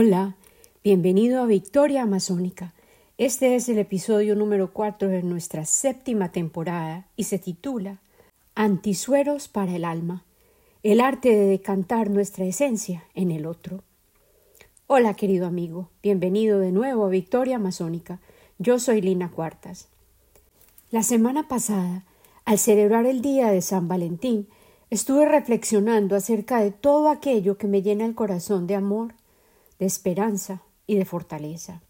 Hola, bienvenido a Victoria Amazónica. Este es el episodio número 4 de nuestra séptima temporada y se titula Antisueros para el alma, el arte de decantar nuestra esencia en el otro. Hola querido amigo, bienvenido de nuevo a Victoria Amazónica. Yo soy Lina Cuartas. La semana pasada, al celebrar el día de San Valentín, estuve reflexionando acerca de todo aquello que me llena el corazón de amor, de esperanza y de fortaleza.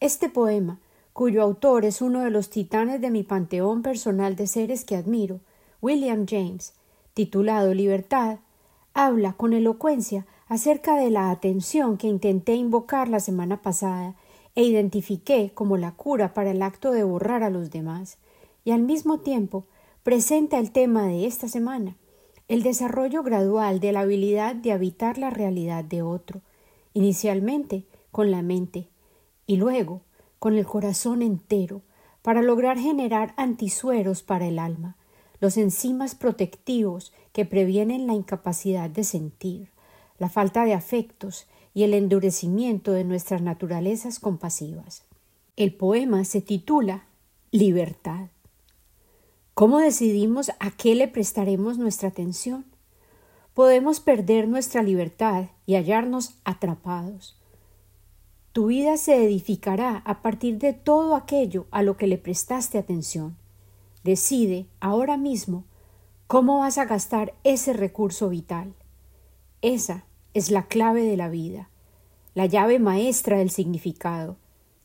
Este poema, cuyo autor es uno de los titanes de mi panteón personal de seres que admiro, William James, titulado Libertad, habla con elocuencia acerca de la atención que intenté invocar la semana pasada e identifiqué como la cura para el acto de borrar a los demás, y al mismo tiempo presenta el tema de esta semana, el desarrollo gradual de la habilidad de habitar la realidad de otro, inicialmente con la mente y luego con el corazón entero, para lograr generar antisueros para el alma, los enzimas protectivos que previenen la incapacidad de sentir, la falta de afectos y el endurecimiento de nuestras naturalezas compasivas. El poema se titula Libertad. ¿Cómo decidimos a qué le prestaremos nuestra atención? Podemos perder nuestra libertad y hallarnos atrapados. Tu vida se edificará a partir de todo aquello a lo que le prestaste atención. Decide ahora mismo cómo vas a gastar ese recurso vital. Esa es la clave de la vida, la llave maestra del significado,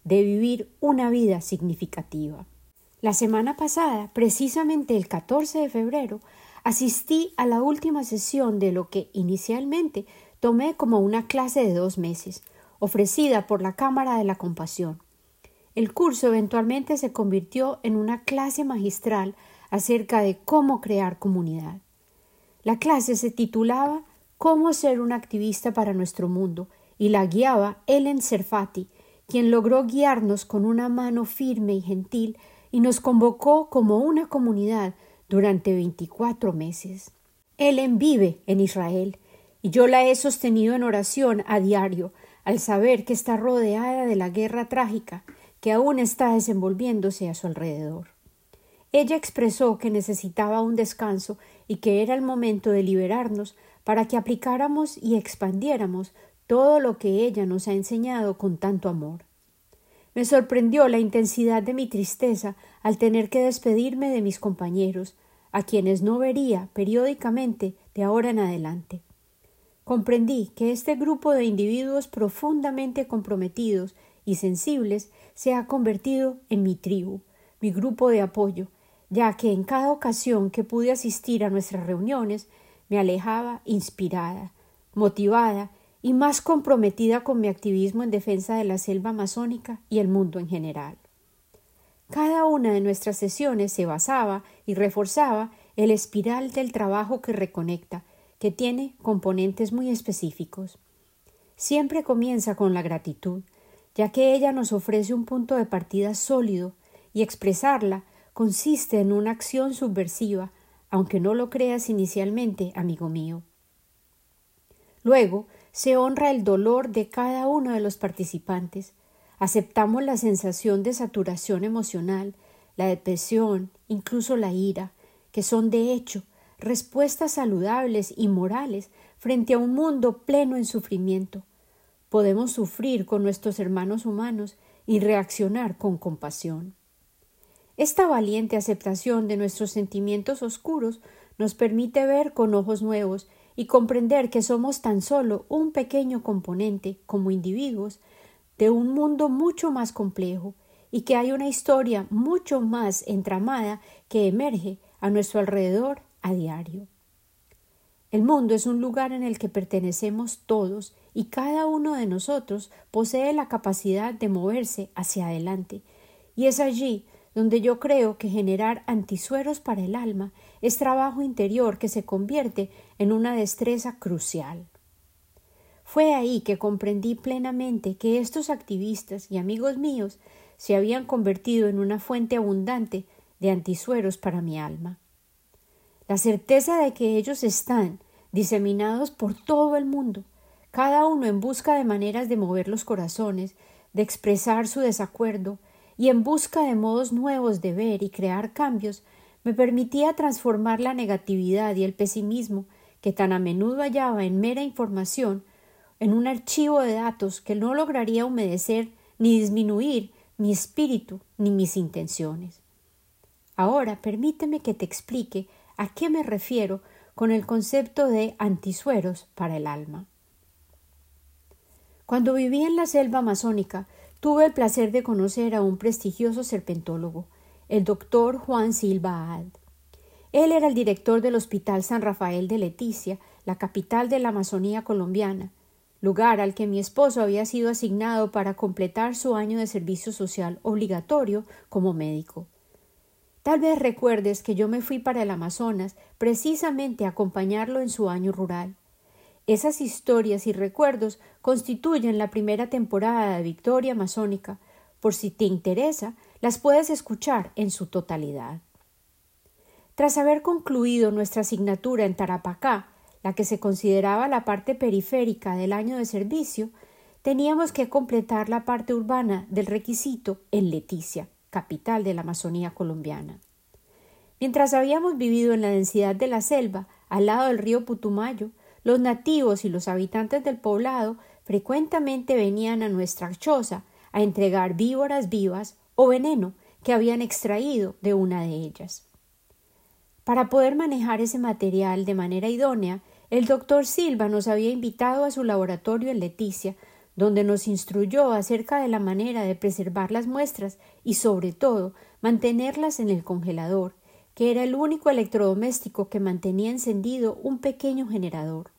de vivir una vida significativa. La semana pasada, precisamente el 14 de febrero, asistí a la última sesión de lo que inicialmente tomé como una clase de dos meses, ofrecida por la Cámara de la Compasión. El curso eventualmente se convirtió en una clase magistral acerca de cómo crear comunidad. La clase se titulaba Cómo ser un activista para nuestro mundo y la guiaba Ellen Serfati, quien logró guiarnos con una mano firme y gentil y nos convocó como una comunidad durante veinticuatro meses. Ellen vive en Israel y yo la he sostenido en oración a diario al saber que está rodeada de la guerra trágica que aún está desenvolviéndose a su alrededor. Ella expresó que necesitaba un descanso y que era el momento de liberarnos para que aplicáramos y expandiéramos todo lo que ella nos ha enseñado con tanto amor. Me sorprendió la intensidad de mi tristeza al tener que despedirme de mis compañeros, a quienes no vería periódicamente de ahora en adelante. Comprendí que este grupo de individuos profundamente comprometidos y sensibles se ha convertido en mi tribu, mi grupo de apoyo, ya que en cada ocasión que pude asistir a nuestras reuniones me alejaba inspirada, motivada y más comprometida con mi activismo en defensa de la selva amazónica y el mundo en general. Cada una de nuestras sesiones se basaba y reforzaba el espiral del trabajo que reconecta, que tiene componentes muy específicos. Siempre comienza con la gratitud, ya que ella nos ofrece un punto de partida sólido y expresarla consiste en una acción subversiva, aunque no lo creas inicialmente, amigo mío. Luego se honra el dolor de cada uno de los participantes, aceptamos la sensación de saturación emocional, la depresión, incluso la ira, que son de hecho respuestas saludables y morales frente a un mundo pleno en sufrimiento. Podemos sufrir con nuestros hermanos humanos y reaccionar con compasión. Esta valiente aceptación de nuestros sentimientos oscuros nos permite ver con ojos nuevos y comprender que somos tan solo un pequeño componente, como individuos, de un mundo mucho más complejo y que hay una historia mucho más entramada que emerge a nuestro alrededor a diario. El mundo es un lugar en el que pertenecemos todos y cada uno de nosotros posee la capacidad de moverse hacia adelante, y es allí donde yo creo que generar antisueros para el alma es trabajo interior que se convierte en una destreza crucial. Fue ahí que comprendí plenamente que estos activistas y amigos míos se habían convertido en una fuente abundante de antisueros para mi alma. La certeza de que ellos están diseminados por todo el mundo, cada uno en busca de maneras de mover los corazones, de expresar su desacuerdo, y en busca de modos nuevos de ver y crear cambios, me permitía transformar la negatividad y el pesimismo que tan a menudo hallaba en mera información en un archivo de datos que no lograría humedecer ni disminuir mi espíritu ni mis intenciones. Ahora permíteme que te explique a qué me refiero con el concepto de antisueros para el alma. Cuando viví en la selva amazónica, tuve el placer de conocer a un prestigioso serpentólogo, el doctor Juan Silva Ad. Él era el director del Hospital San Rafael de Leticia, la capital de la Amazonía colombiana, lugar al que mi esposo había sido asignado para completar su año de servicio social obligatorio como médico. Tal vez recuerdes que yo me fui para el Amazonas precisamente a acompañarlo en su año rural. Esas historias y recuerdos constituyen la primera temporada de Victoria Amazónica. Por si te interesa, las puedes escuchar en su totalidad. Tras haber concluido nuestra asignatura en Tarapacá, la que se consideraba la parte periférica del año de servicio, teníamos que completar la parte urbana del requisito en Leticia, capital de la Amazonía colombiana. Mientras habíamos vivido en la densidad de la selva, al lado del río Putumayo, los nativos y los habitantes del poblado frecuentemente venían a nuestra choza a entregar víboras vivas o veneno que habían extraído de una de ellas. Para poder manejar ese material de manera idónea, el doctor Silva nos había invitado a su laboratorio en Leticia, donde nos instruyó acerca de la manera de preservar las muestras y, sobre todo, mantenerlas en el congelador, que era el único electrodoméstico que mantenía encendido un pequeño generador.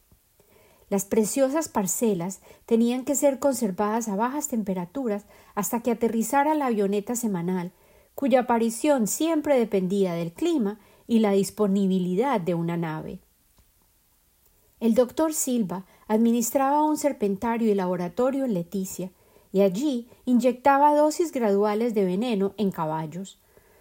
Las preciosas parcelas tenían que ser conservadas a bajas temperaturas hasta que aterrizara la avioneta semanal, cuya aparición siempre dependía del clima y la disponibilidad de una nave. El doctor Silva administraba un serpentario y laboratorio en Leticia, y allí inyectaba dosis graduales de veneno en caballos.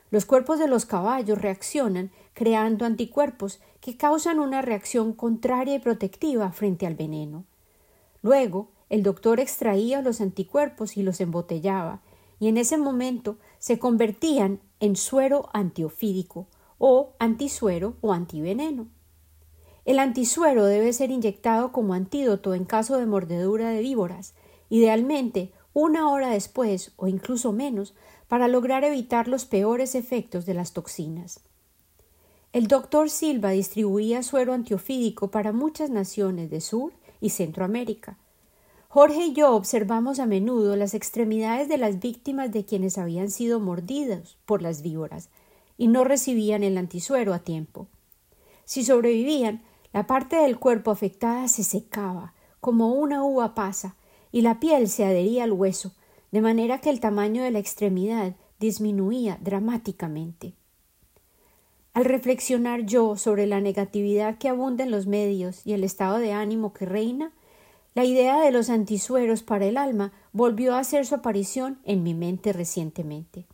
Los cuerpos de los caballos reaccionan creando anticuerpos que causan una reacción contraria y protectiva frente al veneno. Luego, el doctor extraía los anticuerpos y los embotellaba, y en ese momento se convertían en suero antiofídico o antisuero o antiveneno. El antisuero debe ser inyectado como antídoto en caso de mordedura de víboras, idealmente una hora después o incluso menos para lograr evitar los peores efectos de las toxinas. El doctor Silva distribuía suero antiofídico para muchas naciones de Sur y Centroamérica. Jorge y yo observamos a menudo las extremidades de las víctimas de quienes habían sido mordidos por las víboras y no recibían el antisuero a tiempo. Si sobrevivían, la parte del cuerpo afectada se secaba, como una uva pasa, y la piel se adhería al hueso, de manera que el tamaño de la extremidad disminuía dramáticamente. Al reflexionar yo sobre la negatividad que abunda en los medios y el estado de ánimo que reina, la idea de los antisueros para el alma volvió a hacer su aparición en mi mente recientemente.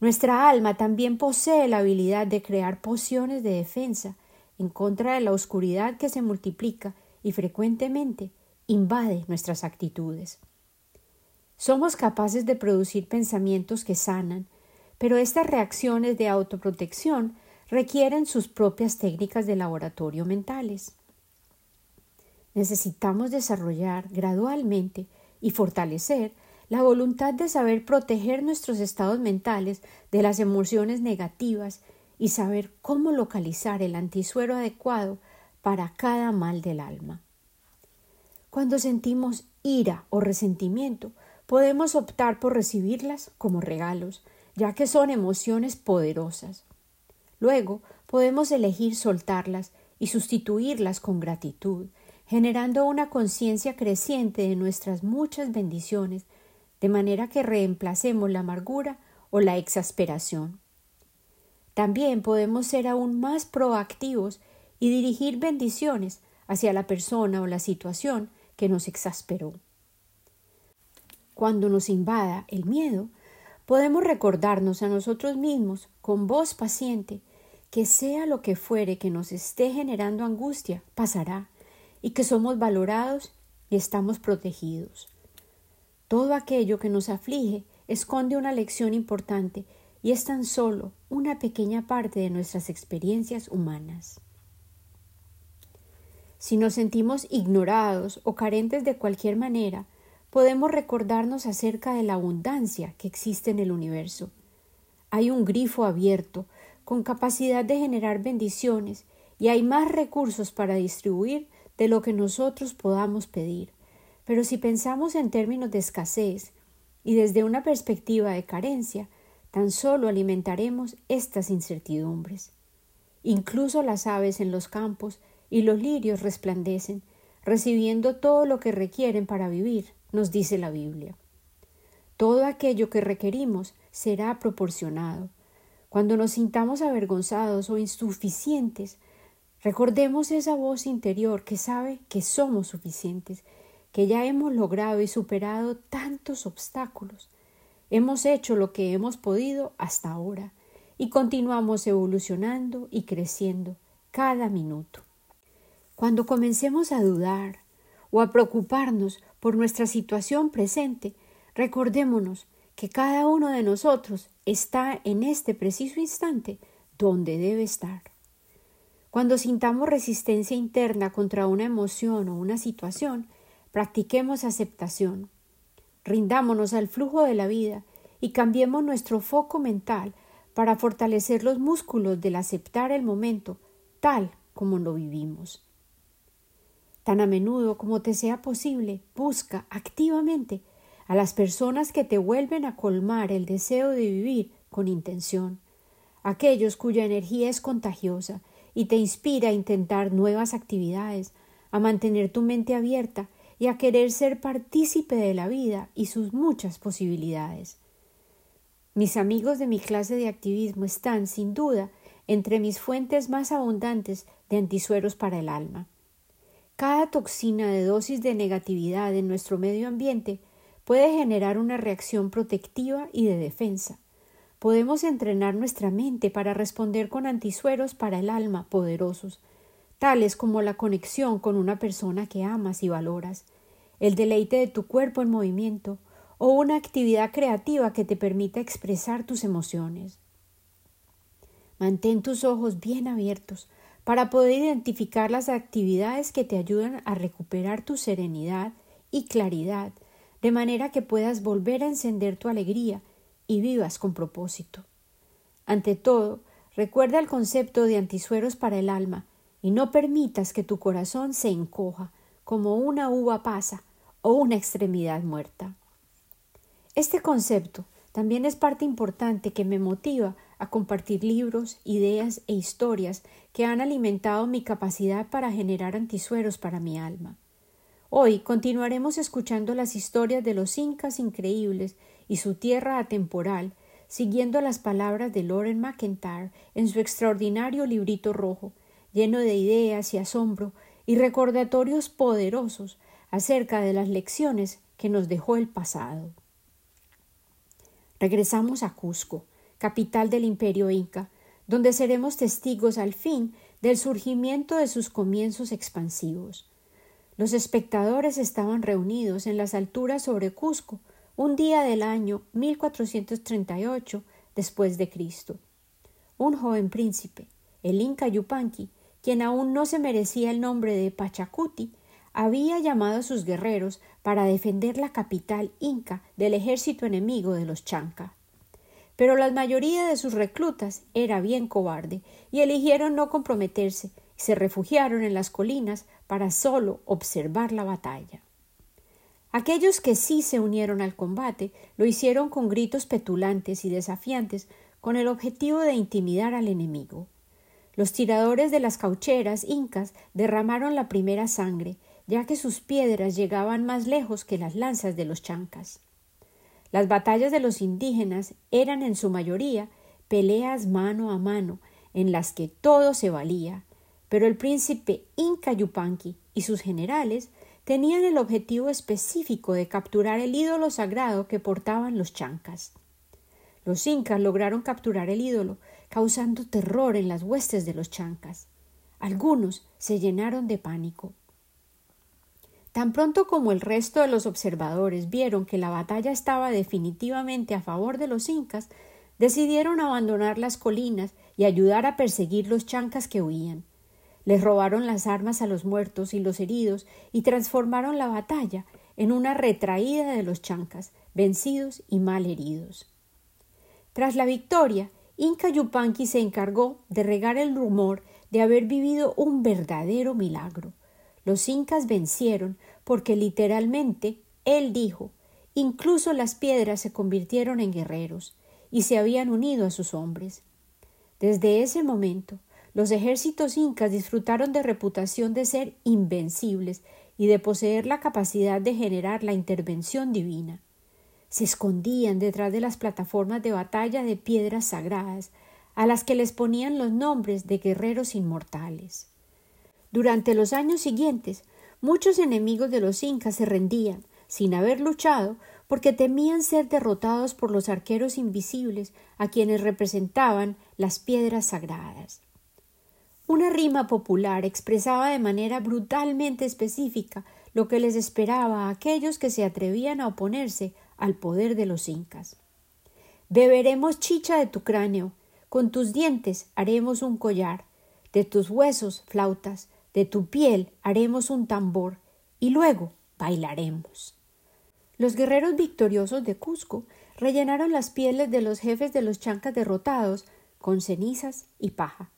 Nuestra alma también posee la habilidad de crear pociones de defensa en contra de la oscuridad que se multiplica y frecuentemente invade nuestras actitudes. Somos capaces de producir pensamientos que sanan, pero estas reacciones de autoprotección requieren sus propias técnicas de laboratorio mentales. Necesitamos desarrollar gradualmente y fortalecer la voluntad de saber proteger nuestros estados mentales de las emociones negativas y saber cómo localizar el antisuero adecuado para cada mal del alma. Cuando sentimos ira o resentimiento, podemos optar por recibirlas como regalos, ya que son emociones poderosas. Luego podemos elegir soltarlas y sustituirlas con gratitud, generando una conciencia creciente de nuestras muchas bendiciones, de manera que reemplacemos la amargura o la exasperación. También podemos ser aún más proactivos y dirigir bendiciones hacia la persona o la situación que nos exasperó. Cuando nos invada el miedo, podemos recordarnos a nosotros mismos con voz paciente que sea lo que fuere que nos esté generando angustia, pasará, y que somos valorados y estamos protegidos. Todo aquello que nos aflige esconde una lección importante y es tan solo una pequeña parte de nuestras experiencias humanas. Si nos sentimos ignorados o carentes de cualquier manera, podemos recordarnos acerca de la abundancia que existe en el universo. Hay un grifo abierto, con capacidad de generar bendiciones, y hay más recursos para distribuir de lo que nosotros podamos pedir. Pero si pensamos en términos de escasez y desde una perspectiva de carencia, tan solo alimentaremos estas incertidumbres. Incluso las aves en los campos y los lirios resplandecen, recibiendo todo lo que requieren para vivir, nos dice la Biblia. Todo aquello que requerimos será proporcionado. Cuando nos sintamos avergonzados o insuficientes, recordemos esa voz interior que sabe que somos suficientes, que ya hemos logrado y superado tantos obstáculos. Hemos hecho lo que hemos podido hasta ahora y continuamos evolucionando y creciendo cada minuto. Cuando comencemos a dudar o a preocuparnos por nuestra situación presente, recordémonos que cada uno de nosotros está en este preciso instante donde debe estar. Cuando sintamos resistencia interna contra una emoción o una situación, practiquemos aceptación. Rindámonos al flujo de la vida y cambiemos nuestro foco mental para fortalecer los músculos del aceptar el momento tal como lo vivimos. Tan a menudo como te sea posible, busca activamente a las personas que te vuelven a colmar el deseo de vivir con intención, aquellos cuya energía es contagiosa y te inspira a intentar nuevas actividades, a mantener tu mente abierta y a querer ser partícipe de la vida y sus muchas posibilidades. Mis amigos de mi clase de activismo están, sin duda, entre mis fuentes más abundantes de antisueros para el alma. Cada toxina de dosis de negatividad en nuestro medio ambiente puede generar una reacción protectiva y de defensa. Podemos entrenar nuestra mente para responder con antisueros para el alma poderosos, tales como la conexión con una persona que amas y valoras, el deleite de tu cuerpo en movimiento, o una actividad creativa que te permita expresar tus emociones. Mantén tus ojos bien abiertos para poder identificar las actividades que te ayudan a recuperar tu serenidad y claridad, de manera que puedas volver a encender tu alegría y vivas con propósito. Ante todo, recuerda el concepto de antisueros para el alma y no permitas que tu corazón se encoja como una uva pasa o una extremidad muerta. Este concepto también es parte importante que me motiva a compartir libros, ideas e historias que han alimentado mi capacidad para generar antisueros para mi alma. Hoy continuaremos escuchando las historias de los incas increíbles y su tierra atemporal, siguiendo las palabras de Lauren McIntyre en su extraordinario librito rojo, lleno de ideas y asombro y recordatorios poderosos acerca de las lecciones que nos dejó el pasado. Regresamos a Cusco, capital del imperio inca, donde seremos testigos al fin del surgimiento de sus comienzos expansivos. Los espectadores estaban reunidos en las alturas sobre Cusco un día del año 1438 después de Cristo. Un joven príncipe, el Inca Yupanqui, quien aún no se merecía el nombre de Pachacuti, había llamado a sus guerreros para defender la capital inca del ejército enemigo de los Chanca. Pero la mayoría de sus reclutas era bien cobarde y eligieron no comprometerse y se refugiaron en las colinas para solo observar la batalla. Aquellos que sí se unieron al combate lo hicieron con gritos petulantes y desafiantes con el objetivo de intimidar al enemigo. Los tiradores de las caucheras incas derramaron la primera sangre, ya que sus piedras llegaban más lejos que las lanzas de los chancas. Las batallas de los indígenas eran en su mayoría peleas mano a mano, en las que todo se valía, pero el príncipe Inca Yupanqui y sus generales tenían el objetivo específico de capturar el ídolo sagrado que portaban los chancas. Los incas lograron capturar el ídolo, causando terror en las huestes de los chancas. Algunos se llenaron de pánico. Tan pronto como el resto de los observadores vieron que la batalla estaba definitivamente a favor de los incas, decidieron abandonar las colinas y ayudar a perseguir los chancas que huían. Les robaron las armas a los muertos y los heridos y transformaron la batalla en una retraída de los chancas, vencidos y mal heridos. Tras la victoria, Inca Yupanqui se encargó de regar el rumor de haber vivido un verdadero milagro. Los incas vencieron porque literalmente él dijo incluso las piedras se convirtieron en guerreros y se habían unido a sus hombres. Desde ese momento, los ejércitos incas disfrutaron de reputación de ser invencibles y de poseer la capacidad de generar la intervención divina. Se escondían detrás de las plataformas de batalla de piedras sagradas, a las que les ponían los nombres de guerreros inmortales. Durante los años siguientes, muchos enemigos de los incas se rendían, sin haber luchado, porque temían ser derrotados por los arqueros invisibles a quienes representaban las piedras sagradas. Una rima popular expresaba de manera brutalmente específica lo que les esperaba a aquellos que se atrevían a oponerse al poder de los incas. Beberemos chicha de tu cráneo, con tus dientes haremos un collar, de tus huesos flautas, de tu piel haremos un tambor, y luego bailaremos. Los guerreros victoriosos de Cusco rellenaron las pieles de los jefes de los chancas derrotados con cenizas y paja.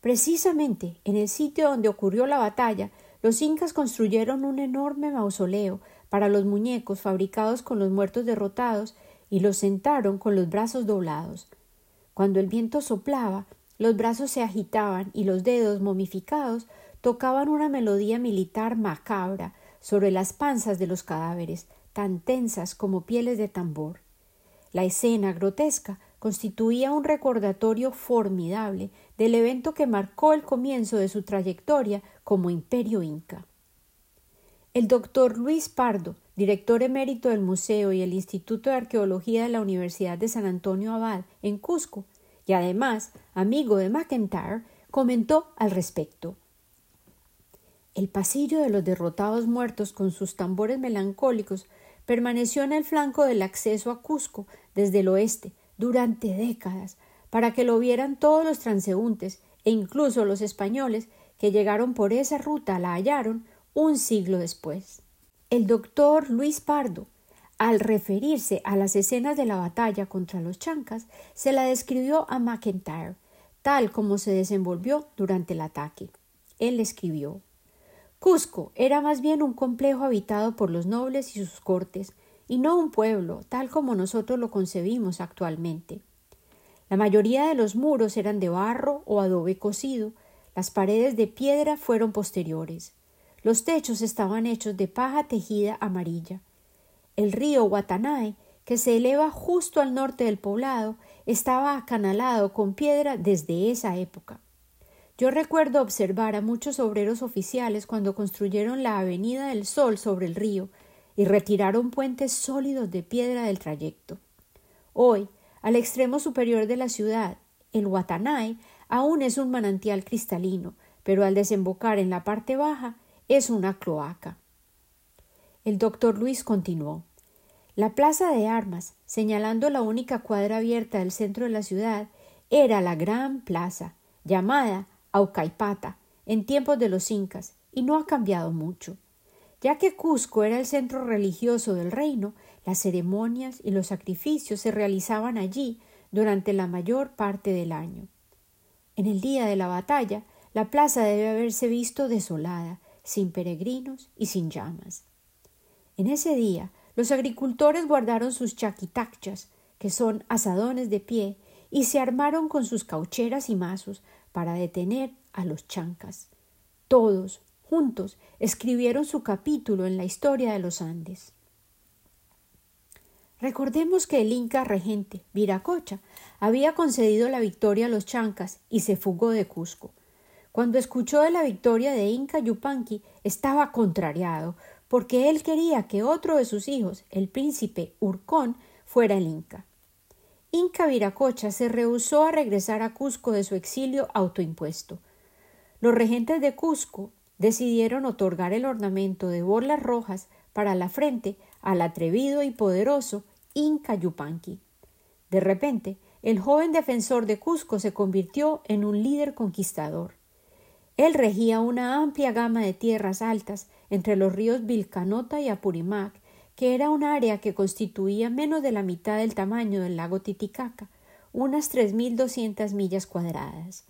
Precisamente en el sitio donde ocurrió la batalla, los incas construyeron un enorme mausoleo para los muñecos fabricados con los muertos derrotados y los sentaron con los brazos doblados, cuando el viento soplaba, los brazos se agitaban y los dedos momificados tocaban una melodía militar macabra sobre las panzas de los cadáveres, tan tensas como pieles de tambor. La escena grotesca constituía un recordatorio formidable del evento que marcó el comienzo de su trayectoria como imperio inca. El doctor Luis Pardo, director emérito del museo y el Instituto de Arqueología de la Universidad de San Antonio Abad en Cusco, y además amigo de McIntyre, comentó al respecto. El pasillo de los derrotados muertos con sus tambores melancólicos permaneció en el flanco del acceso a Cusco desde el oeste durante décadas, para que lo vieran todos los transeúntes e incluso los españoles que llegaron por esa ruta la hallaron un siglo después. El doctor Luis Pardo, al referirse a las escenas de la batalla contra los chancas, se la describió a McIntyre, tal como se desenvolvió durante el ataque. Él escribió Cusco era más bien un complejo habitado por los nobles y sus cortes, y no un pueblo, tal como nosotros lo concebimos actualmente. La mayoría de los muros eran de barro o adobe cocido, las paredes de piedra fueron posteriores. Los techos estaban hechos de paja tejida amarilla. El río Watanae, que se eleva justo al norte del poblado, estaba acanalado con piedra desde esa época. Yo recuerdo observar a muchos obreros oficiales cuando construyeron la Avenida del Sol sobre el río y retiraron puentes sólidos de piedra del trayecto. Hoy, al extremo superior de la ciudad, el Watanae aún es un manantial cristalino, pero al desembocar en la parte baja es una cloaca. El doctor Luis continuó. La plaza de armas, señalando la única cuadra abierta del centro de la ciudad, era la gran plaza, llamada Aucaipata, en tiempos de los incas, y no ha cambiado mucho. Ya que Cusco era el centro religioso del reino, las ceremonias y los sacrificios se realizaban allí durante la mayor parte del año. En el día de la batalla, la plaza debe haberse visto desolada, sin peregrinos y sin llamas. En ese día, los agricultores guardaron sus chaquitachas, que son asadones de pie, y se armaron con sus caucheras y mazos para detener a los chancas. Todos, juntos, escribieron su capítulo en la historia de los Andes. Recordemos que el inca regente, Viracocha, había concedido la victoria a los chancas y se fugó de Cusco. Cuando escuchó de la victoria de Inca Yupanqui, estaba contrariado, porque él quería que otro de sus hijos, el príncipe Urcón, fuera el Inca. Inca Viracocha se rehusó a regresar a Cusco de su exilio autoimpuesto. Los regentes de Cusco, decidieron otorgar el ornamento de bolas rojas para la frente al atrevido y poderoso Inca Yupanqui. De repente, el joven defensor de Cusco se convirtió en un líder conquistador. Él regía una amplia gama de tierras altas entre los ríos Vilcanota y Apurimac, que era un área que constituía menos de la mitad del tamaño del lago Titicaca, unas tres mil doscientas millas cuadradas.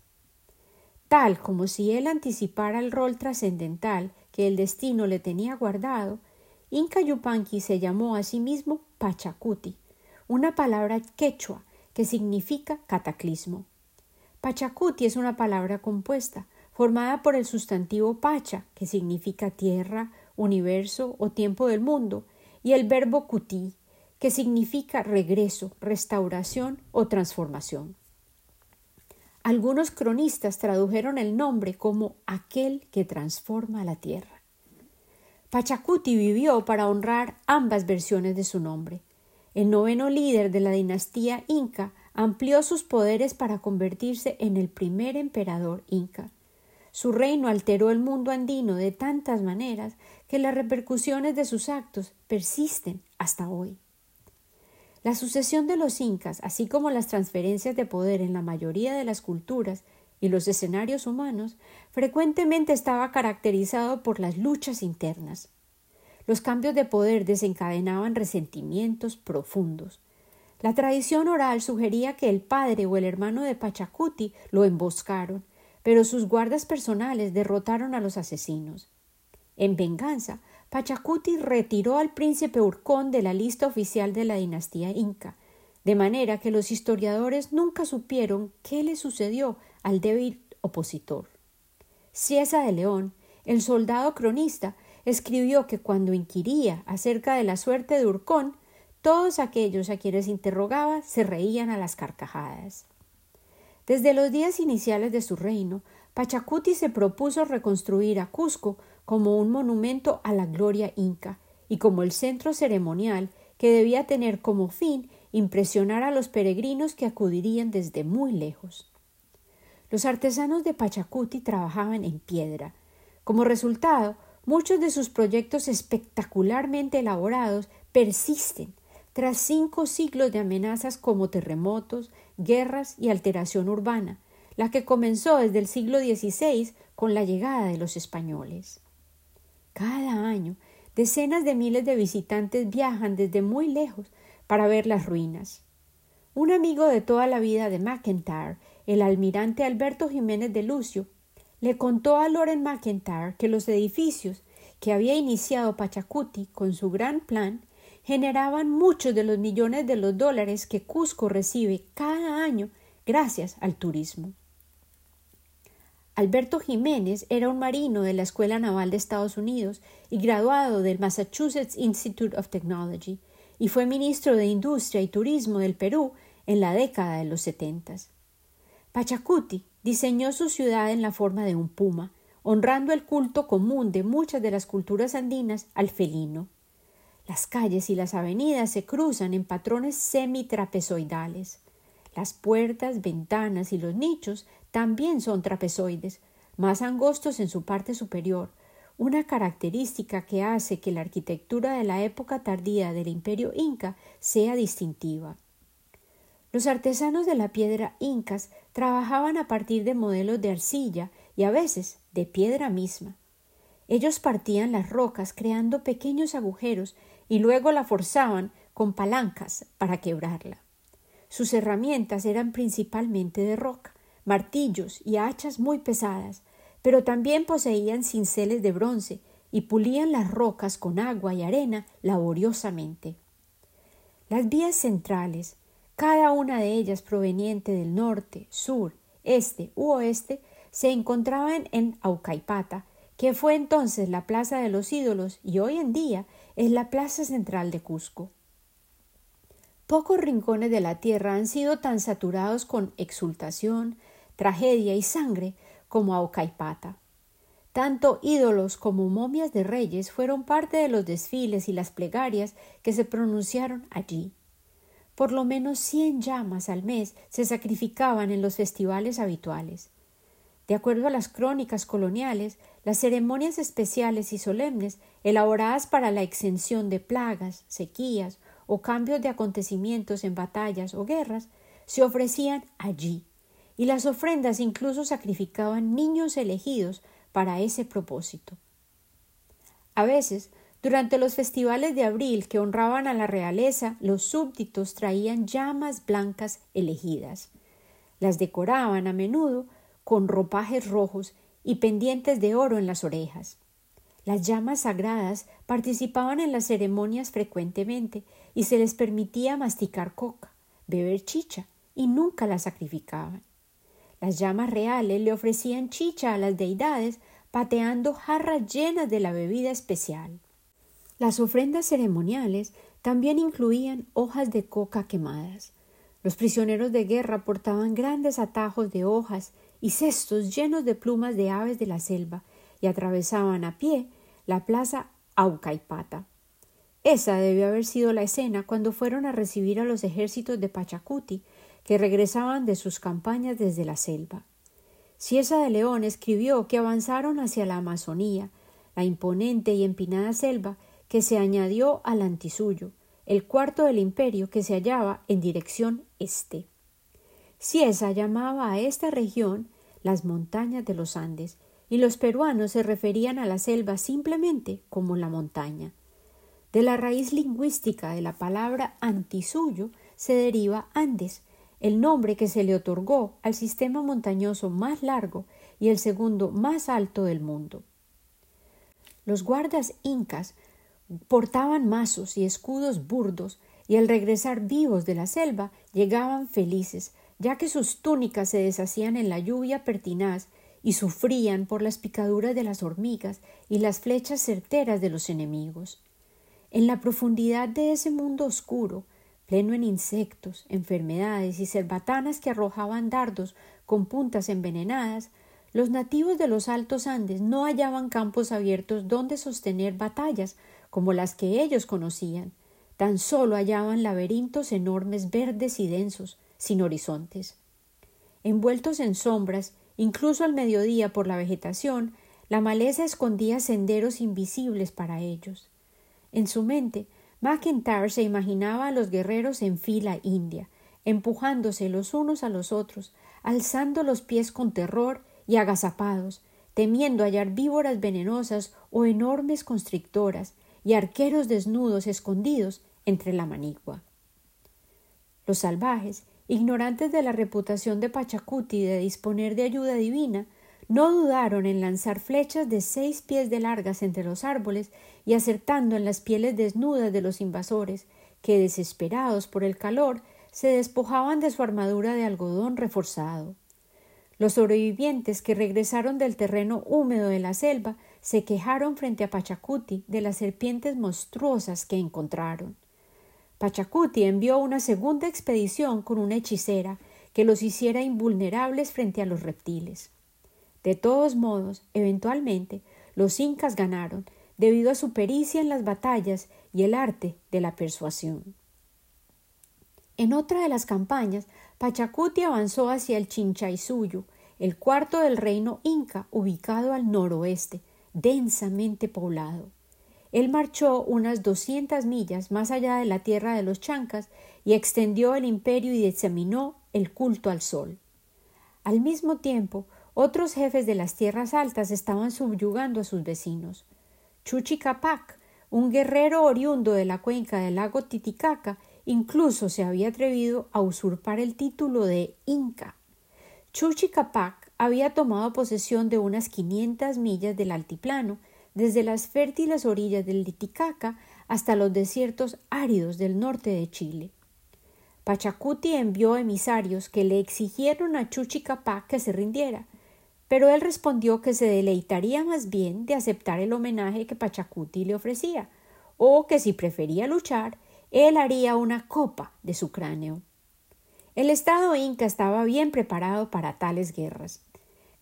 Tal como si él anticipara el rol trascendental que el destino le tenía guardado, Inca Yupanqui se llamó a sí mismo Pachacuti, una palabra quechua que significa cataclismo. Pachacuti es una palabra compuesta, formada por el sustantivo pacha, que significa tierra, universo o tiempo del mundo, y el verbo cuti, que significa regreso, restauración o transformación. Algunos cronistas tradujeron el nombre como aquel que transforma la tierra. Pachacuti vivió para honrar ambas versiones de su nombre. El noveno líder de la dinastía inca amplió sus poderes para convertirse en el primer emperador inca. Su reino alteró el mundo andino de tantas maneras que las repercusiones de sus actos persisten hasta hoy. La sucesión de los incas, así como las transferencias de poder en la mayoría de las culturas y los escenarios humanos, frecuentemente estaba caracterizado por las luchas internas. Los cambios de poder desencadenaban resentimientos profundos. La tradición oral sugería que el padre o el hermano de Pachacuti lo emboscaron, pero sus guardas personales derrotaron a los asesinos. En venganza, Pachacuti retiró al príncipe Urcón de la lista oficial de la dinastía inca, de manera que los historiadores nunca supieron qué le sucedió al débil opositor. Ciesa de León, el soldado cronista, escribió que cuando inquiría acerca de la suerte de Urcón, todos aquellos a quienes interrogaba se reían a las carcajadas. Desde los días iniciales de su reino, Pachacuti se propuso reconstruir a Cusco como un monumento a la gloria inca y como el centro ceremonial que debía tener como fin impresionar a los peregrinos que acudirían desde muy lejos. Los artesanos de Pachacuti trabajaban en piedra. Como resultado, muchos de sus proyectos espectacularmente elaborados persisten tras cinco siglos de amenazas como terremotos, guerras y alteración urbana, la que comenzó desde el siglo XVI con la llegada de los españoles. Cada año, decenas de miles de visitantes viajan desde muy lejos para ver las ruinas. Un amigo de toda la vida de McIntyre, el almirante Alberto Jiménez de Lucio, le contó a Loren McIntyre que los edificios que había iniciado Pachacuti con su gran plan generaban muchos de los millones de los dólares que Cusco recibe cada año gracias al turismo. Alberto Jiménez era un marino de la Escuela Naval de Estados Unidos y graduado del Massachusetts Institute of Technology, y fue ministro de Industria y Turismo del Perú en la década de los setentas. Pachacuti diseñó su ciudad en la forma de un puma, honrando el culto común de muchas de las culturas andinas al felino. Las calles y las avenidas se cruzan en patrones semitrapezoidales. Las puertas, ventanas y los nichos también son trapezoides, más angostos en su parte superior, una característica que hace que la arquitectura de la época tardía del imperio inca sea distintiva. Los artesanos de la piedra incas trabajaban a partir de modelos de arcilla y a veces de piedra misma. Ellos partían las rocas creando pequeños agujeros y luego la forzaban con palancas para quebrarla. Sus herramientas eran principalmente de roca, martillos y hachas muy pesadas, pero también poseían cinceles de bronce y pulían las rocas con agua y arena laboriosamente. Las vías centrales, cada una de ellas proveniente del norte, sur, este u oeste, se encontraban en Aucaipata, que fue entonces la Plaza de los Ídolos y hoy en día es la Plaza Central de Cusco. Pocos rincones de la tierra han sido tan saturados con exultación, tragedia y sangre como Aucaipata. Tanto ídolos como momias de reyes fueron parte de los desfiles y las plegarias que se pronunciaron allí. Por lo menos cien llamas al mes se sacrificaban en los festivales habituales. De acuerdo a las crónicas coloniales, las ceremonias especiales y solemnes, elaboradas para la exención de plagas, sequías o cambios de acontecimientos en batallas o guerras, se ofrecían allí, y las ofrendas incluso sacrificaban niños elegidos para ese propósito. A veces, durante los festivales de abril que honraban a la realeza, los súbditos traían llamas blancas elegidas. Las decoraban a menudo con ropajes rojos y pendientes de oro en las orejas. Las llamas sagradas participaban en las ceremonias frecuentemente y se les permitía masticar coca, beber chicha y nunca la sacrificaban. Las llamas reales le ofrecían chicha a las deidades pateando jarras llenas de la bebida especial. Las ofrendas ceremoniales también incluían hojas de coca quemadas. Los prisioneros de guerra portaban grandes atajos de hojas y cestos llenos de plumas de aves de la selva y atravesaban a pie la plaza Aucaipata. Esa debió haber sido la escena cuando fueron a recibir a los ejércitos de Pachacuti que regresaban de sus campañas desde la selva. Ciesa de León escribió que avanzaron hacia la Amazonía, la imponente y empinada selva que se añadió al antisuyo, el cuarto del imperio que se hallaba en dirección este. Ciesa llamaba a esta región las montañas de los Andes, y los peruanos se referían a la selva simplemente como la montaña. De la raíz lingüística de la palabra antisuyo se deriva Andes, el nombre que se le otorgó al sistema montañoso más largo y el segundo más alto del mundo. Los guardas incas portaban mazos y escudos burdos y al regresar vivos de la selva llegaban felices, ya que sus túnicas se deshacían en la lluvia pertinaz y sufrían por las picaduras de las hormigas y las flechas certeras de los enemigos. En la profundidad de ese mundo oscuro, pleno en insectos, enfermedades y cerbatanas que arrojaban dardos con puntas envenenadas, los nativos de los altos Andes no hallaban campos abiertos donde sostener batallas como las que ellos conocían, tan solo hallaban laberintos enormes verdes y densos, sin horizontes. Envueltos en sombras, incluso al mediodía por la vegetación, la maleza escondía senderos invisibles para ellos. En su mente McIntyre se imaginaba a los guerreros en fila india, empujándose los unos a los otros, alzando los pies con terror y agazapados, temiendo hallar víboras venenosas o enormes constrictoras y arqueros desnudos escondidos entre la manigua. Los salvajes, ignorantes de la reputación de Pachacuti de disponer de ayuda divina, no dudaron en lanzar flechas de seis pies de largas entre los árboles y acertando en las pieles desnudas de los invasores, que, desesperados por el calor, se despojaban de su armadura de algodón reforzado. Los sobrevivientes que regresaron del terreno húmedo de la selva se quejaron frente a Pachacuti de las serpientes monstruosas que encontraron. Pachacuti envió una segunda expedición con una hechicera que los hiciera invulnerables frente a los reptiles. De todos modos, eventualmente, los incas ganaron debido a su pericia en las batallas y el arte de la persuasión. En otra de las campañas, Pachacuti avanzó hacia el Chinchaysuyo, el cuarto del reino inca ubicado al noroeste, densamente poblado. Él marchó unas doscientas millas más allá de la tierra de los chancas y extendió el imperio y examinó el culto al sol. Al mismo tiempo, otros jefes de las tierras altas estaban subyugando a sus vecinos. Chuchicapac, un guerrero oriundo de la cuenca del lago Titicaca, incluso se había atrevido a usurpar el título de Inca. Chuchicapac había tomado posesión de unas quinientas millas del altiplano, desde las fértiles orillas del Titicaca hasta los desiertos áridos del norte de Chile. Pachacuti envió emisarios que le exigieron a Chuchicapac que se rindiera, pero él respondió que se deleitaría más bien de aceptar el homenaje que Pachacuti le ofrecía, o que si prefería luchar, él haría una copa de su cráneo. El Estado inca estaba bien preparado para tales guerras.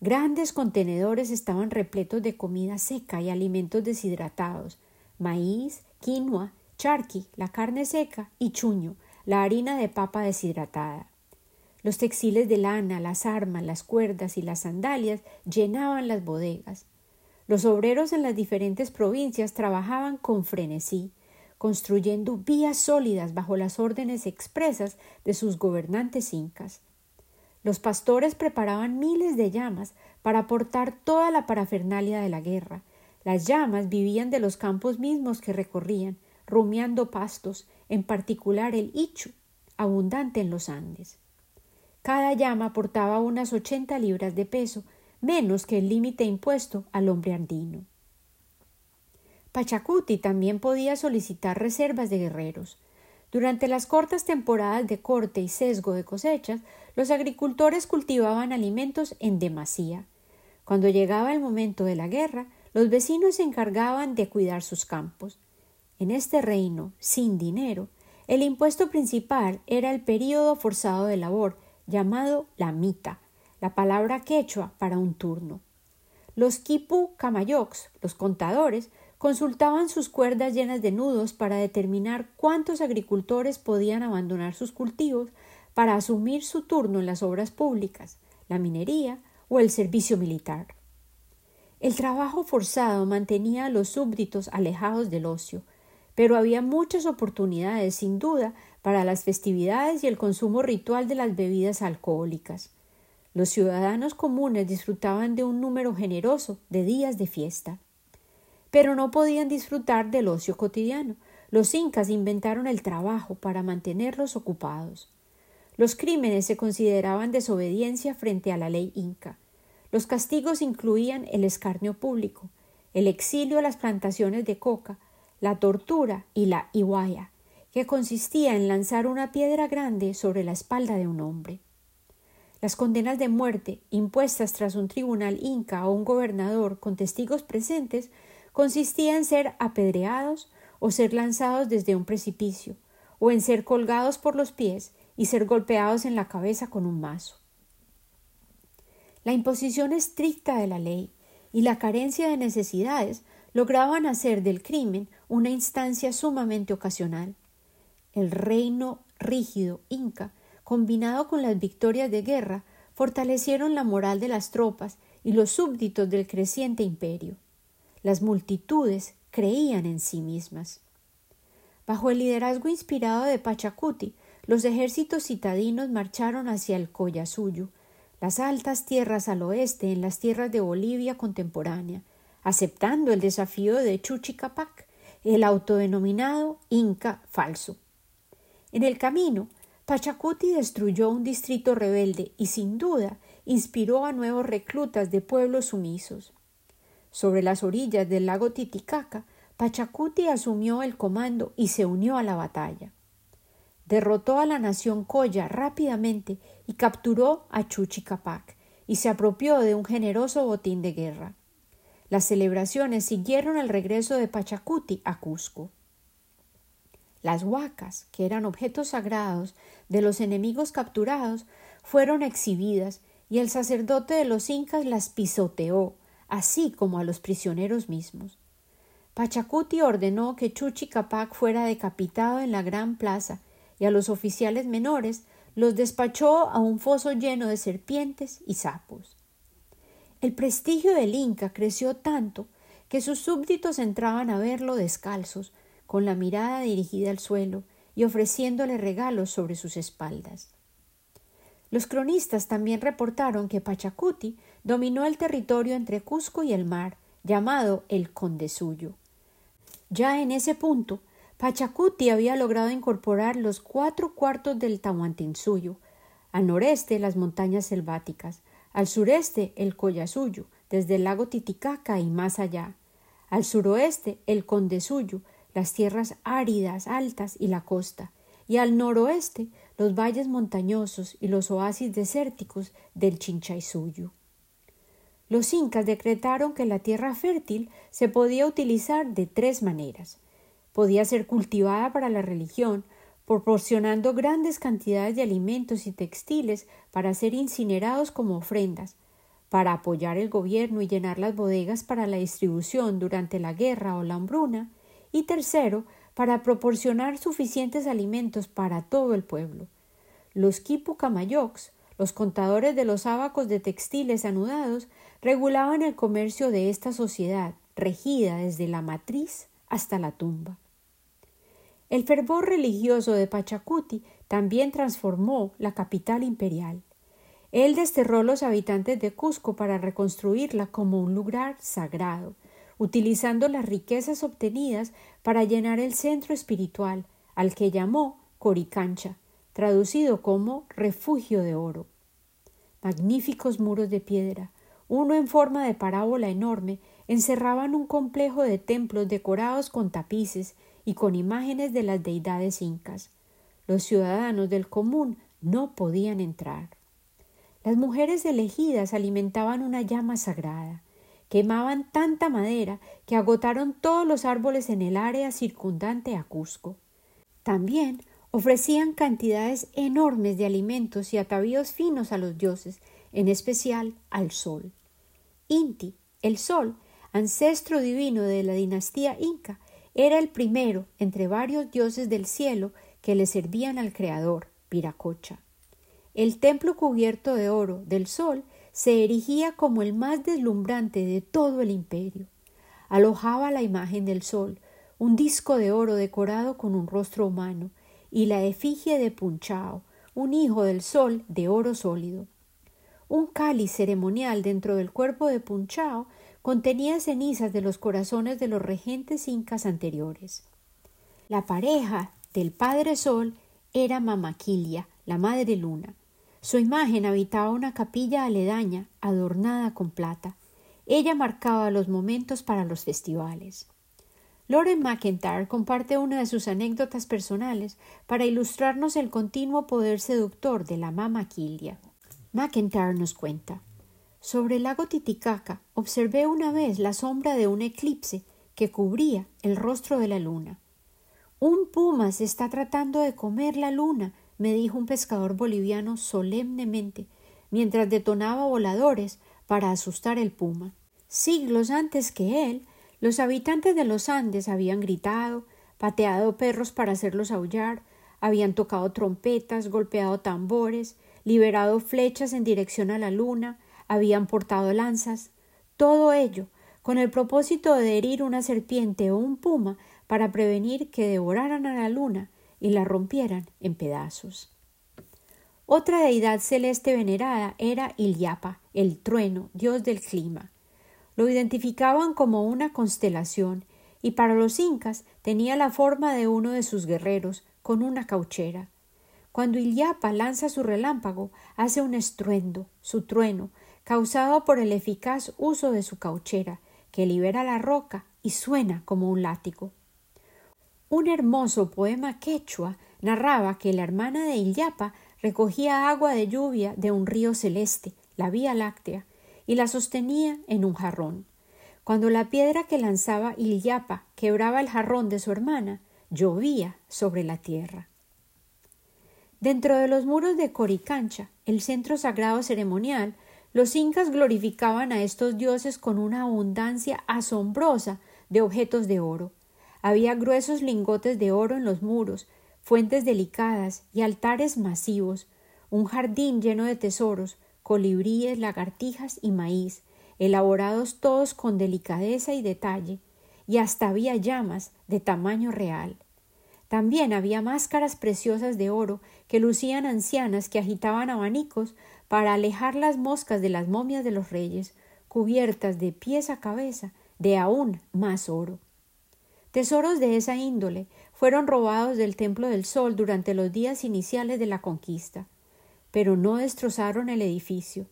Grandes contenedores estaban repletos de comida seca y alimentos deshidratados, maíz, quinoa, charqui, la carne seca y chuño, la harina de papa deshidratada. Los textiles de lana, las armas, las cuerdas y las sandalias llenaban las bodegas. Los obreros en las diferentes provincias trabajaban con frenesí, construyendo vías sólidas bajo las órdenes expresas de sus gobernantes incas. Los pastores preparaban miles de llamas para aportar toda la parafernalia de la guerra. Las llamas vivían de los campos mismos que recorrían, rumiando pastos, en particular el ichu, abundante en los Andes. Cada llama aportaba unas ochenta libras de peso, menos que el límite impuesto al hombre andino. Pachacuti también podía solicitar reservas de guerreros. Durante las cortas temporadas de corte y sesgo de cosechas, los agricultores cultivaban alimentos en demasía. Cuando llegaba el momento de la guerra, los vecinos se encargaban de cuidar sus campos. En este reino, sin dinero, el impuesto principal era el período forzado de labor, llamado la mita, la palabra quechua para un turno. Los kipu kamayoks, los contadores, consultaban sus cuerdas llenas de nudos para determinar cuántos agricultores podían abandonar sus cultivos para asumir su turno en las obras públicas, la minería o el servicio militar. El trabajo forzado mantenía a los súbditos alejados del ocio, pero había muchas oportunidades, sin duda, para las festividades y el consumo ritual de las bebidas alcohólicas. Los ciudadanos comunes disfrutaban de un número generoso de días de fiesta. Pero no podían disfrutar del ocio cotidiano. Los incas inventaron el trabajo para mantenerlos ocupados. Los crímenes se consideraban desobediencia frente a la ley inca. Los castigos incluían el escarnio público, el exilio a las plantaciones de coca, la tortura y la iguaya, que consistía en lanzar una piedra grande sobre la espalda de un hombre. Las condenas de muerte impuestas tras un tribunal inca o un gobernador con testigos presentes consistían en ser apedreados o ser lanzados desde un precipicio, o en ser colgados por los pies y ser golpeados en la cabeza con un mazo. La imposición estricta de la ley y la carencia de necesidades lograban hacer del crimen una instancia sumamente ocasional, el reino rígido inca, combinado con las victorias de guerra, fortalecieron la moral de las tropas y los súbditos del creciente imperio. Las multitudes creían en sí mismas. Bajo el liderazgo inspirado de Pachacuti, los ejércitos citadinos marcharon hacia el Collasuyo, las altas tierras al oeste en las tierras de Bolivia contemporánea, aceptando el desafío de Chuchicapac, el autodenominado Inca falso. En el camino, Pachacuti destruyó un distrito rebelde y sin duda inspiró a nuevos reclutas de pueblos sumisos. Sobre las orillas del lago Titicaca, Pachacuti asumió el comando y se unió a la batalla. Derrotó a la nación Coya rápidamente y capturó a Chuchicapac y se apropió de un generoso botín de guerra. Las celebraciones siguieron el regreso de Pachacuti a Cusco. Las huacas, que eran objetos sagrados de los enemigos capturados, fueron exhibidas y el sacerdote de los incas las pisoteó, así como a los prisioneros mismos. Pachacuti ordenó que Chuchi Capac fuera decapitado en la gran plaza y a los oficiales menores los despachó a un foso lleno de serpientes y sapos. El prestigio del Inca creció tanto que sus súbditos entraban a verlo descalzos, con la mirada dirigida al suelo y ofreciéndole regalos sobre sus espaldas. Los cronistas también reportaron que Pachacuti dominó el territorio entre Cusco y el mar, llamado el Condesuyo. Ya en ese punto, Pachacuti había logrado incorporar los cuatro cuartos del Tahuantinsuyo, al noreste las montañas selváticas, al sureste el Collasuyo, desde el lago Titicaca y más allá, al suroeste el Condesuyo, las tierras áridas, altas y la costa, y al noroeste los valles montañosos y los oasis desérticos del Chinchaysuyo. Los incas decretaron que la tierra fértil se podía utilizar de tres maneras. Podía ser cultivada para la religión, proporcionando grandes cantidades de alimentos y textiles para ser incinerados como ofrendas, para apoyar el gobierno y llenar las bodegas para la distribución durante la guerra o la hambruna, y tercero, para proporcionar suficientes alimentos para todo el pueblo. Los Kipu Kamayoks Los contadores de los ábacos de textiles anudados regulaban el comercio de esta sociedad, regida desde la matriz hasta la tumba. El fervor religioso de Pachacuti también transformó la capital imperial. Él desterró los habitantes de Cusco para reconstruirla como un lugar sagrado, utilizando las riquezas obtenidas para llenar el centro espiritual, al que llamó Coricancha, traducido como refugio de oro. Magníficos muros de piedra, uno en forma de parábola enorme, encerraban un complejo de templos decorados con tapices y con imágenes de las deidades incas. Los ciudadanos del común no podían entrar. Las mujeres elegidas alimentaban una llama sagrada. Quemaban tanta madera que agotaron todos los árboles en el área circundante a Cusco. También ofrecían cantidades enormes de alimentos y atavíos finos a los dioses, en especial al sol. Inti, el sol, ancestro divino de la dinastía inca, era el primero entre varios dioses del cielo que le servían al Creador, Piracocha. El templo cubierto de oro del sol se erigía como el más deslumbrante de todo el imperio. Alojaba la imagen del sol, un disco de oro decorado con un rostro humano, y la efigie de Punchao, un hijo del sol de oro sólido. Un cáliz ceremonial dentro del cuerpo de Punchao contenía cenizas de los corazones de los regentes incas anteriores. La pareja del Padre Sol era Mamaquilia, la Madre Luna. Su imagen habitaba una capilla aledaña, adornada con plata. Ella marcaba los momentos para los festivales. Loren McIntyre comparte una de sus anécdotas personales para ilustrarnos el continuo poder seductor de la Mamaquilia. McIntyre nos cuenta sobre el lago Titicaca observé una vez la sombra de un eclipse que cubría el rostro de la luna. Un puma se está tratando de comer la luna, me dijo un pescador boliviano solemnemente, mientras detonaba voladores para asustar el puma. Siglos antes que él, los habitantes de los Andes habían gritado, pateado perros para hacerlos aullar, habían tocado trompetas, golpeado tambores, liberado flechas en dirección a la luna, habían portado lanzas, todo ello con el propósito de herir una serpiente o un puma para prevenir que devoraran a la luna y la rompieran en pedazos. Otra deidad celeste venerada era Ilyapa, el trueno, dios del clima. Lo identificaban como una constelación y para los incas tenía la forma de uno de sus guerreros con una cauchera. Cuando Ilyapa lanza su relámpago, hace un estruendo, su trueno, causado por el eficaz uso de su cauchera, que libera la roca y suena como un látigo. Un hermoso poema quechua narraba que la hermana de Illapa recogía agua de lluvia de un río celeste, la Vía Láctea, y la sostenía en un jarrón. Cuando la piedra que lanzaba Illapa quebraba el jarrón de su hermana, llovía sobre la tierra. Dentro de los muros de Coricancha, el centro sagrado ceremonial, los incas glorificaban a estos dioses con una abundancia asombrosa de objetos de oro. Había gruesos lingotes de oro en los muros, fuentes delicadas y altares masivos, un jardín lleno de tesoros, colibríes, lagartijas y maíz, elaborados todos con delicadeza y detalle, y hasta había llamas de tamaño real. También había máscaras preciosas de oro que lucían ancianas que agitaban abanicos para alejar las moscas de las momias de los reyes, cubiertas de pies a cabeza de aún más oro. Tesoros de esa índole fueron robados del Templo del Sol durante los días iniciales de la conquista, pero no destrozaron el edificio.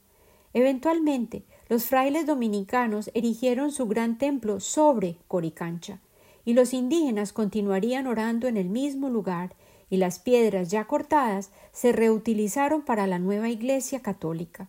Eventualmente, los frailes dominicanos erigieron su gran templo sobre Coricancha, y los indígenas continuarían orando en el mismo lugar y las piedras ya cortadas se reutilizaron para la nueva Iglesia católica.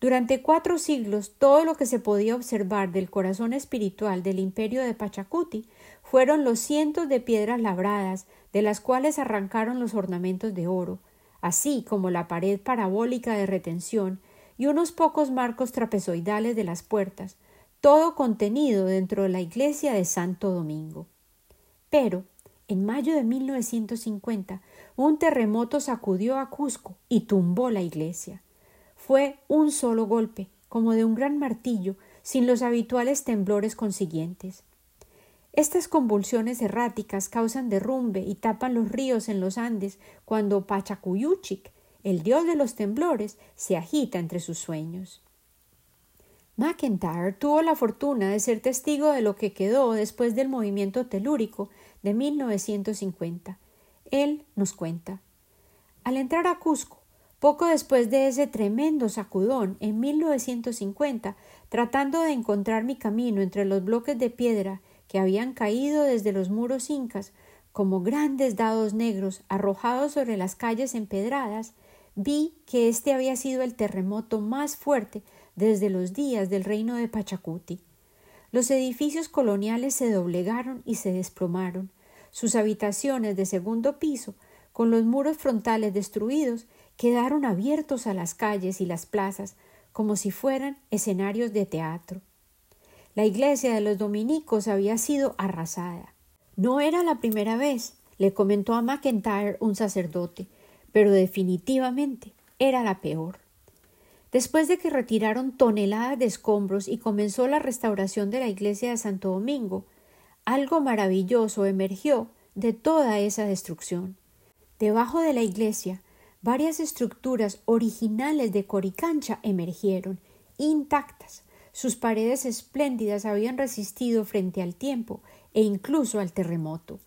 Durante cuatro siglos todo lo que se podía observar del corazón espiritual del imperio de Pachacuti fueron los cientos de piedras labradas de las cuales arrancaron los ornamentos de oro, así como la pared parabólica de retención y unos pocos marcos trapezoidales de las puertas, todo contenido dentro de la iglesia de Santo Domingo. Pero en mayo de 1950, un terremoto sacudió a Cusco y tumbó la iglesia. Fue un solo golpe, como de un gran martillo, sin los habituales temblores consiguientes. Estas convulsiones erráticas causan derrumbe y tapan los ríos en los Andes cuando Pachacuyuchic, el dios de los temblores, se agita entre sus sueños. McIntyre tuvo la fortuna de ser testigo de lo que quedó después del movimiento telúrico de 1950. Él nos cuenta. Al entrar a Cusco, poco después de ese tremendo sacudón en 1950, tratando de encontrar mi camino entre los bloques de piedra que habían caído desde los muros incas como grandes dados negros arrojados sobre las calles empedradas, vi que este había sido el terremoto más fuerte desde los días del reino de Pachacuti. Los edificios coloniales se doblegaron y se desplomaron. Sus habitaciones de segundo piso, con los muros frontales destruidos, quedaron abiertos a las calles y las plazas, como si fueran escenarios de teatro. La iglesia de los dominicos había sido arrasada. No era la primera vez, le comentó a McIntyre un sacerdote, pero definitivamente era la peor. Después de que retiraron toneladas de escombros y comenzó la restauración de la iglesia de Santo Domingo, algo maravilloso emergió de toda esa destrucción. Debajo de la iglesia, varias estructuras originales de Coricancha emergieron, intactas. Sus paredes espléndidas habían resistido frente al tiempo e incluso al terremoto.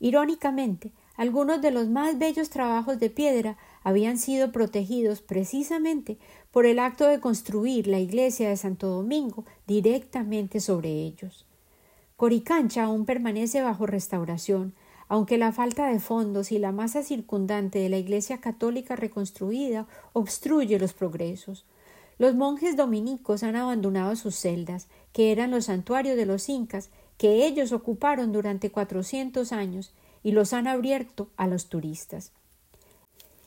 Irónicamente, algunos de los más bellos trabajos de piedra habían sido protegidos precisamente por el acto de construir la iglesia de Santo Domingo directamente sobre ellos. Coricancha aún permanece bajo restauración, aunque la falta de fondos y la masa circundante de la iglesia católica reconstruida obstruye los progresos. Los monjes dominicos han abandonado sus celdas, que eran los santuarios de los incas, que ellos ocuparon durante cuatrocientos años, y los han abierto a los turistas.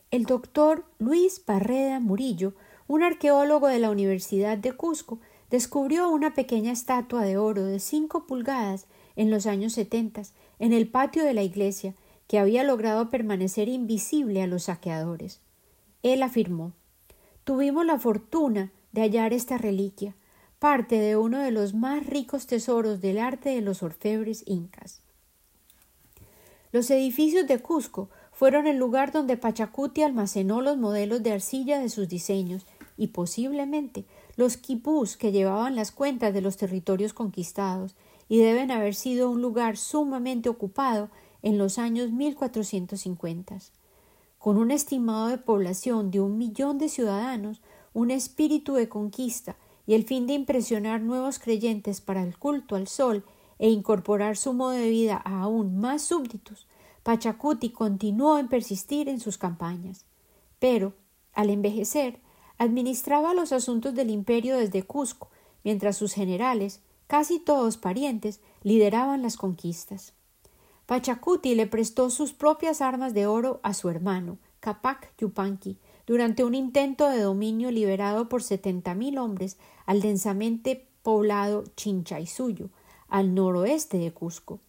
El doctor Luis Barreda Murillo un arqueólogo de la Universidad de Cusco descubrió una pequeña estatua de oro de cinco pulgadas en los años setenta en el patio de la iglesia que había logrado permanecer invisible a los saqueadores. Él afirmó Tuvimos la fortuna de hallar esta reliquia, parte de uno de los más ricos tesoros del arte de los orfebres incas. Los edificios de Cusco fueron el lugar donde Pachacuti almacenó los modelos de arcilla de sus diseños y posiblemente los quipús que llevaban las cuentas de los territorios conquistados y deben haber sido un lugar sumamente ocupado en los años 1450. Con un estimado de población de un millón de ciudadanos, un espíritu de conquista y el fin de impresionar nuevos creyentes para el culto al sol e incorporar su modo de vida a aún más súbditos, Pachacuti continuó en persistir en sus campañas. Pero, al envejecer, administraba los asuntos del imperio desde Cusco, mientras sus generales, casi todos parientes, lideraban las conquistas. Pachacuti le prestó sus propias armas de oro a su hermano, Capac Yupanqui, durante un intento de dominio liberado por setenta mil hombres al densamente poblado Chinchaysuyo, al noroeste de Cusco.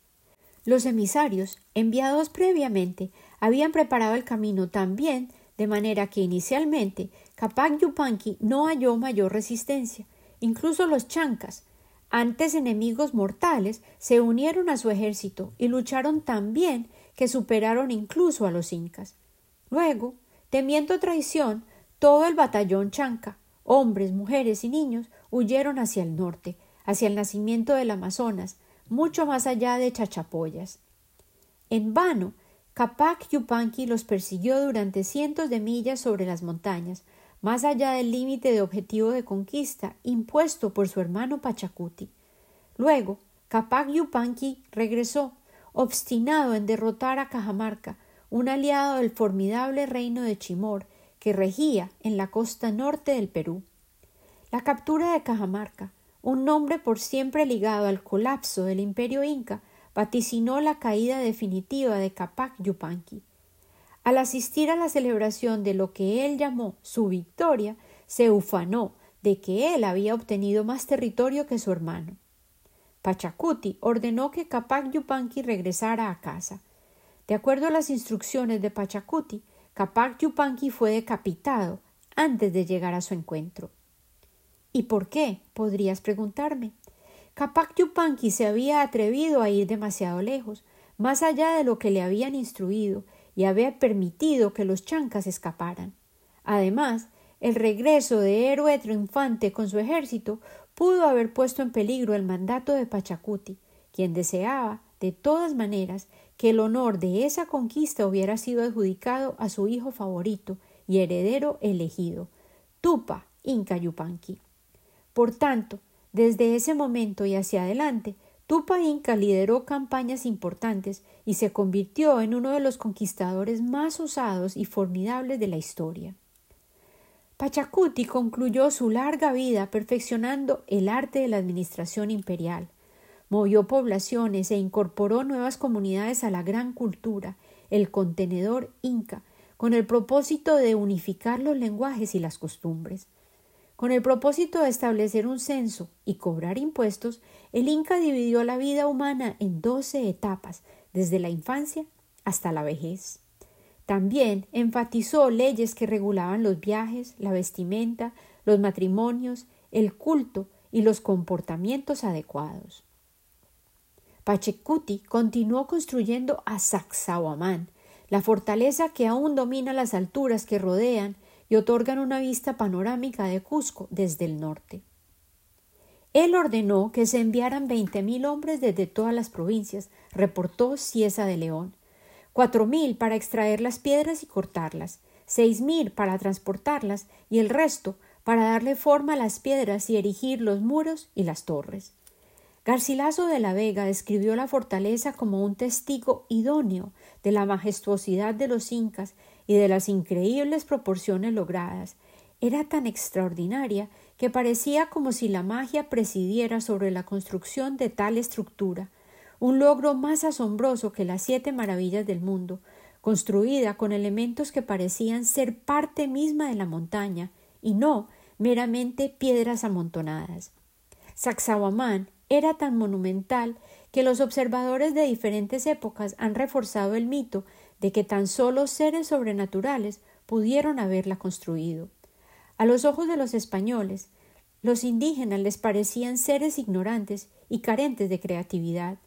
Los emisarios, enviados previamente, habían preparado el camino tan bien de manera que inicialmente Capac Yupanqui no halló mayor resistencia. Incluso los chancas, antes enemigos mortales, se unieron a su ejército y lucharon tan bien que superaron incluso a los incas. Luego, temiendo traición, todo el batallón chanca, hombres, mujeres y niños, huyeron hacia el norte, hacia el nacimiento del Amazonas, mucho más allá de Chachapoyas. En vano Capac Yupanqui los persiguió durante cientos de millas sobre las montañas, más allá del límite de objetivo de conquista impuesto por su hermano Pachacuti. Luego, Capac Yupanqui regresó, obstinado en derrotar a Cajamarca, un aliado del formidable reino de Chimor, que regía en la costa norte del Perú. La captura de Cajamarca, un nombre por siempre ligado al colapso del imperio inca, vaticinó la caída definitiva de Capac Yupanqui. Al asistir a la celebración de lo que él llamó su victoria, se ufanó de que él había obtenido más territorio que su hermano. Pachacuti ordenó que Capac Yupanqui regresara a casa. De acuerdo a las instrucciones de Pachacuti, Capac Yupanqui fue decapitado antes de llegar a su encuentro. ¿Y por qué? podrías preguntarme. Capac Yupanqui se había atrevido a ir demasiado lejos, más allá de lo que le habían instruido, y había permitido que los chancas escaparan. Además, el regreso de héroe triunfante con su ejército pudo haber puesto en peligro el mandato de Pachacuti, quien deseaba, de todas maneras, que el honor de esa conquista hubiera sido adjudicado a su hijo favorito y heredero elegido, Tupa Inca Yupanqui. Por tanto, desde ese momento y hacia adelante, Tupa Inca lideró campañas importantes y se convirtió en uno de los conquistadores más osados y formidables de la historia. Pachacuti concluyó su larga vida perfeccionando el arte de la administración imperial, movió poblaciones e incorporó nuevas comunidades a la gran cultura, el contenedor inca, con el propósito de unificar los lenguajes y las costumbres. Con el propósito de establecer un censo y cobrar impuestos, el Inca dividió la vida humana en doce etapas, desde la infancia hasta la vejez. También enfatizó leyes que regulaban los viajes, la vestimenta, los matrimonios, el culto y los comportamientos adecuados. Pachecuti continuó construyendo a Sacsayhuamán, la fortaleza que aún domina las alturas que rodean y otorgan una vista panorámica de Cusco desde el norte. Él ordenó que se enviaran veinte mil hombres desde todas las provincias, reportó Ciesa de León, cuatro mil para extraer las piedras y cortarlas, seis mil para transportarlas y el resto para darle forma a las piedras y erigir los muros y las torres. Garcilaso de la Vega describió la fortaleza como un testigo idóneo de la majestuosidad de los incas y de las increíbles proporciones logradas. Era tan extraordinaria que parecía como si la magia presidiera sobre la construcción de tal estructura, un logro más asombroso que las siete maravillas del mundo, construida con elementos que parecían ser parte misma de la montaña y no meramente piedras amontonadas. Sacsayhuamán era tan monumental que los observadores de diferentes épocas han reforzado el mito de que tan solo seres sobrenaturales pudieron haberla construido. A los ojos de los españoles, los indígenas les parecían seres ignorantes y carentes de creatividad.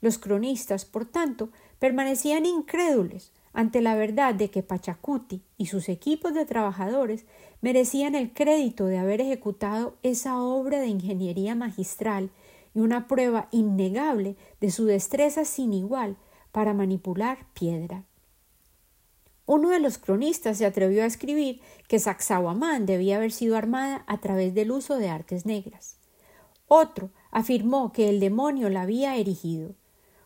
Los cronistas, por tanto, permanecían incrédulos ante la verdad de que Pachacuti y sus equipos de trabajadores merecían el crédito de haber ejecutado esa obra de ingeniería magistral y una prueba innegable de su destreza sin igual para manipular piedra. Uno de los cronistas se atrevió a escribir que Sacsayhuamán debía haber sido armada a través del uso de artes negras. Otro afirmó que el demonio la había erigido.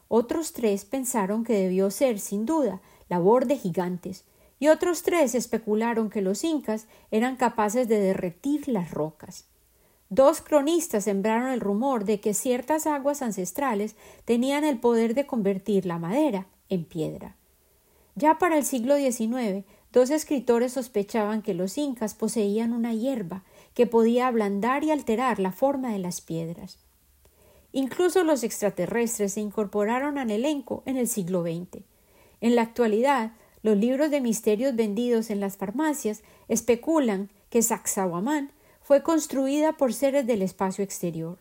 Otros tres pensaron que debió ser, sin duda, labor de gigantes, y otros tres especularon que los incas eran capaces de derretir las rocas. Dos cronistas sembraron el rumor de que ciertas aguas ancestrales tenían el poder de convertir la madera en piedra. Ya para el siglo XIX, dos escritores sospechaban que los incas poseían una hierba que podía ablandar y alterar la forma de las piedras. Incluso los extraterrestres se incorporaron al elenco en el siglo XX. En la actualidad, los libros de misterios vendidos en las farmacias especulan que Sacsayhuamán fue construida por seres del espacio exterior.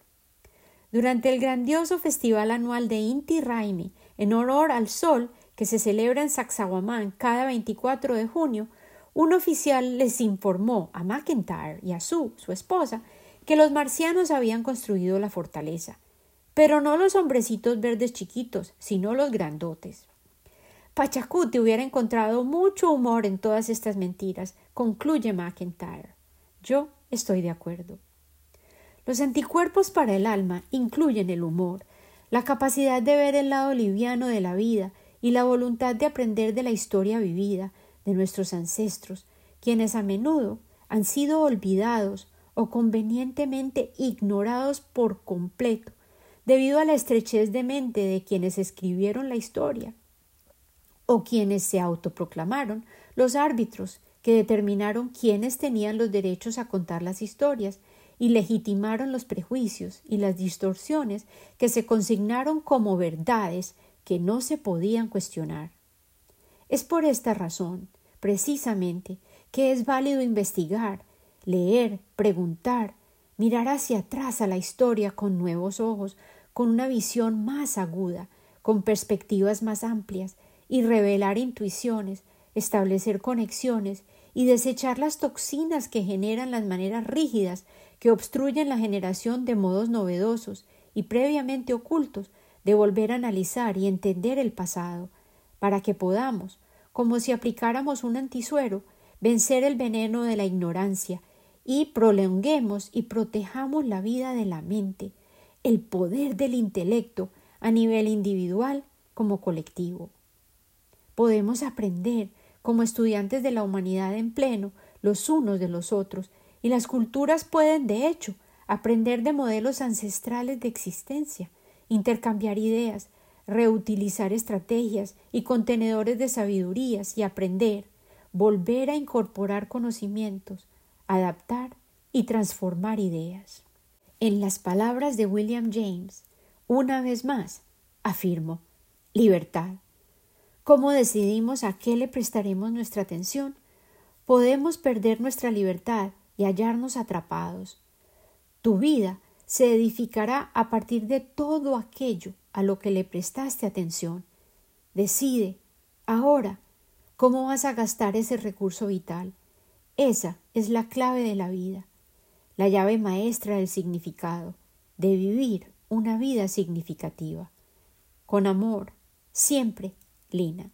Durante el grandioso festival anual de Inti Raimi, en honor al sol que se celebra en Sacsayhuamán cada 24 de junio, un oficial les informó a McIntyre y a Sue, su esposa, que los marcianos habían construido la fortaleza, pero no los hombrecitos verdes chiquitos, sino los grandotes. Pachacuti hubiera encontrado mucho humor en todas estas mentiras, concluye McIntyre. Yo Estoy de acuerdo. Los anticuerpos para el alma incluyen el humor, la capacidad de ver el lado liviano de la vida y la voluntad de aprender de la historia vivida de nuestros ancestros, quienes a menudo han sido olvidados o convenientemente ignorados por completo, debido a la estrechez de mente de quienes escribieron la historia, o quienes se autoproclamaron los árbitros que determinaron quiénes tenían los derechos a contar las historias y legitimaron los prejuicios y las distorsiones que se consignaron como verdades que no se podían cuestionar. Es por esta razón, precisamente, que es válido investigar, leer, preguntar, mirar hacia atrás a la historia con nuevos ojos, con una visión más aguda, con perspectivas más amplias, y revelar intuiciones, establecer conexiones y desechar las toxinas que generan las maneras rígidas que obstruyen la generación de modos novedosos y previamente ocultos de volver a analizar y entender el pasado, para que podamos, como si aplicáramos un antisuero, vencer el veneno de la ignorancia y prolonguemos y protejamos la vida de la mente, el poder del intelecto a nivel individual como colectivo. Podemos aprender como estudiantes de la humanidad en pleno los unos de los otros y las culturas pueden, de hecho, aprender de modelos ancestrales de existencia, intercambiar ideas, reutilizar estrategias y contenedores de sabidurías y aprender, volver a incorporar conocimientos, adaptar y transformar ideas. En las palabras de William James, una vez más, afirmo, libertad. ¿Cómo decidimos a qué le prestaremos nuestra atención? Podemos perder nuestra libertad y hallarnos atrapados. Tu vida se edificará a partir de todo aquello a lo que le prestaste atención. Decide, ahora, cómo vas a gastar ese recurso vital. Esa es la clave de la vida, la llave maestra del significado, de vivir una vida significativa. Con amor, siempre, Lina.